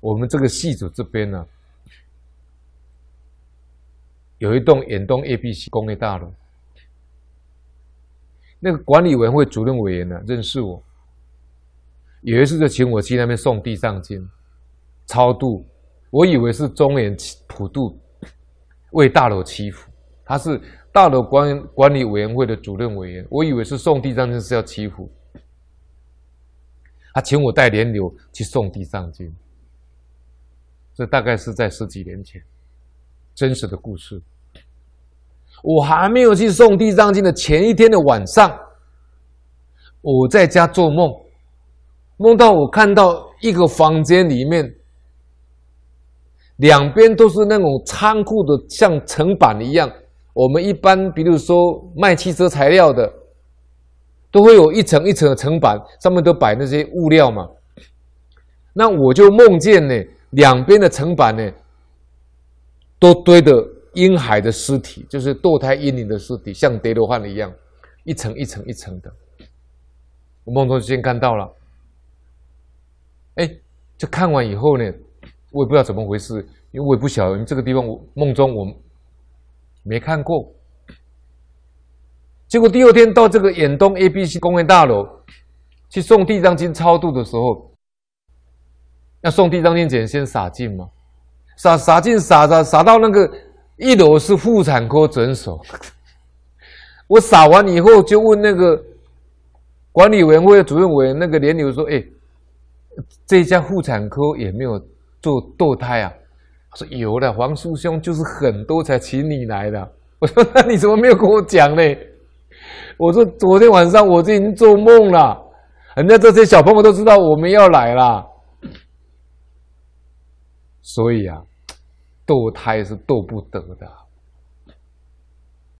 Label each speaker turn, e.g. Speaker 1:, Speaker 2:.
Speaker 1: 我们这个系组这边呢、有一栋远东 ABC 工业大楼，那个管理委员会主任委员呢、认识我，有一次就请我去那边送地藏经、超度，我以为是中元普渡为大楼祈福，他是大楼管管理委员会的主任委员，我以为是送地藏经是要祈福，他请我带莲流去送地藏经。这大概是在十几年前，真实的故事。我还没有去送地藏经的前一天的晚上，我在家做梦，梦到我看到一个房间里面，两边都是那种仓库的，像层板一样。我们一般，比如说卖汽车材料的，都会有一层一层的层板，上面都摆那些物料嘛。那我就梦见呢。两边的层板呢，都堆着婴孩的尸体，就是堕胎婴灵的尸体，像叠罗汉一样，一层一层一层的。我梦中先看到了，哎，就看完以后呢，我也不知道怎么回事，因为我也不晓得，因为这个地方我梦中我没看过。结果第二天到这个远东 ABC 公园大楼去送地藏经超度的时候。要送地藏经前先撒进吗？撒撒进撒撒撒到那个一楼是妇产科诊所。我撒完以后就问那个管理委员会主任委员那个连友说：“哎，这家妇产科也没有做堕胎啊？”他说：“有了，黄叔兄就是很多才请你来的。”我说：“那你怎么没有跟我讲呢？”我说：“昨天晚上我就已经做梦了，人家这些小朋友都知道我们要来了。”所以啊，堕胎是堕不得的。